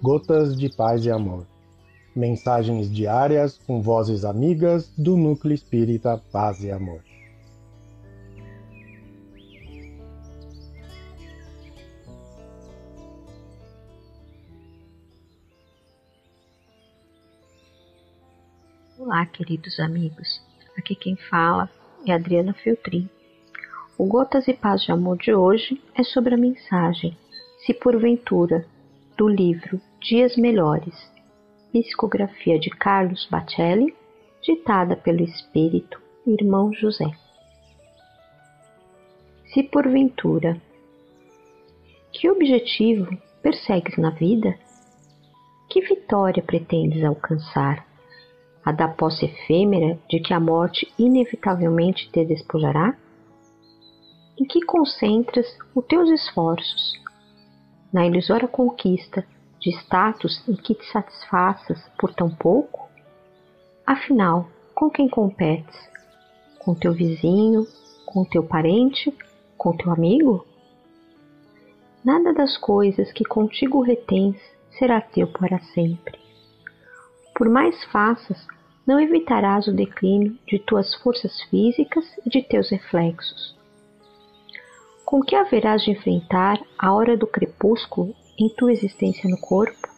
Gotas de Paz e Amor. Mensagens diárias com vozes amigas do Núcleo Espírita Paz e Amor. Olá, queridos amigos. Aqui quem fala é Adriana Feltrin. O Gotas e Paz de Amor de hoje é sobre a mensagem Se Porventura, do livro Dias Melhores, psicografia de Carlos Bacelli, ditada pelo Espírito Irmão José. Se porventura, que objetivo persegues na vida? Que vitória pretendes alcançar? A da posse efêmera de que a morte inevitavelmente te despojará? Em que concentras os teus esforços? Na ilusória conquista de status em que te satisfaças por tão pouco? Afinal, com quem competes? Com teu vizinho? Com teu parente? Com teu amigo? Nada das coisas que contigo retens será teu para sempre. Por mais faças, não evitarás o declínio de tuas forças físicas e de teus reflexos. Com que haverás de enfrentar a hora do crepúsculo em tua existência no corpo?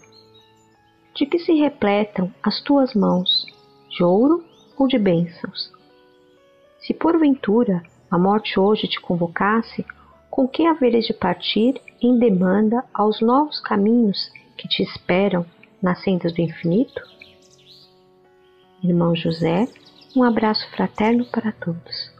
De que se repletam as tuas mãos, de ouro ou de bênçãos? Se porventura a morte hoje te convocasse, com que haveres de partir em demanda aos novos caminhos que te esperam nas sendas do infinito? Irmão José, um abraço fraterno para todos.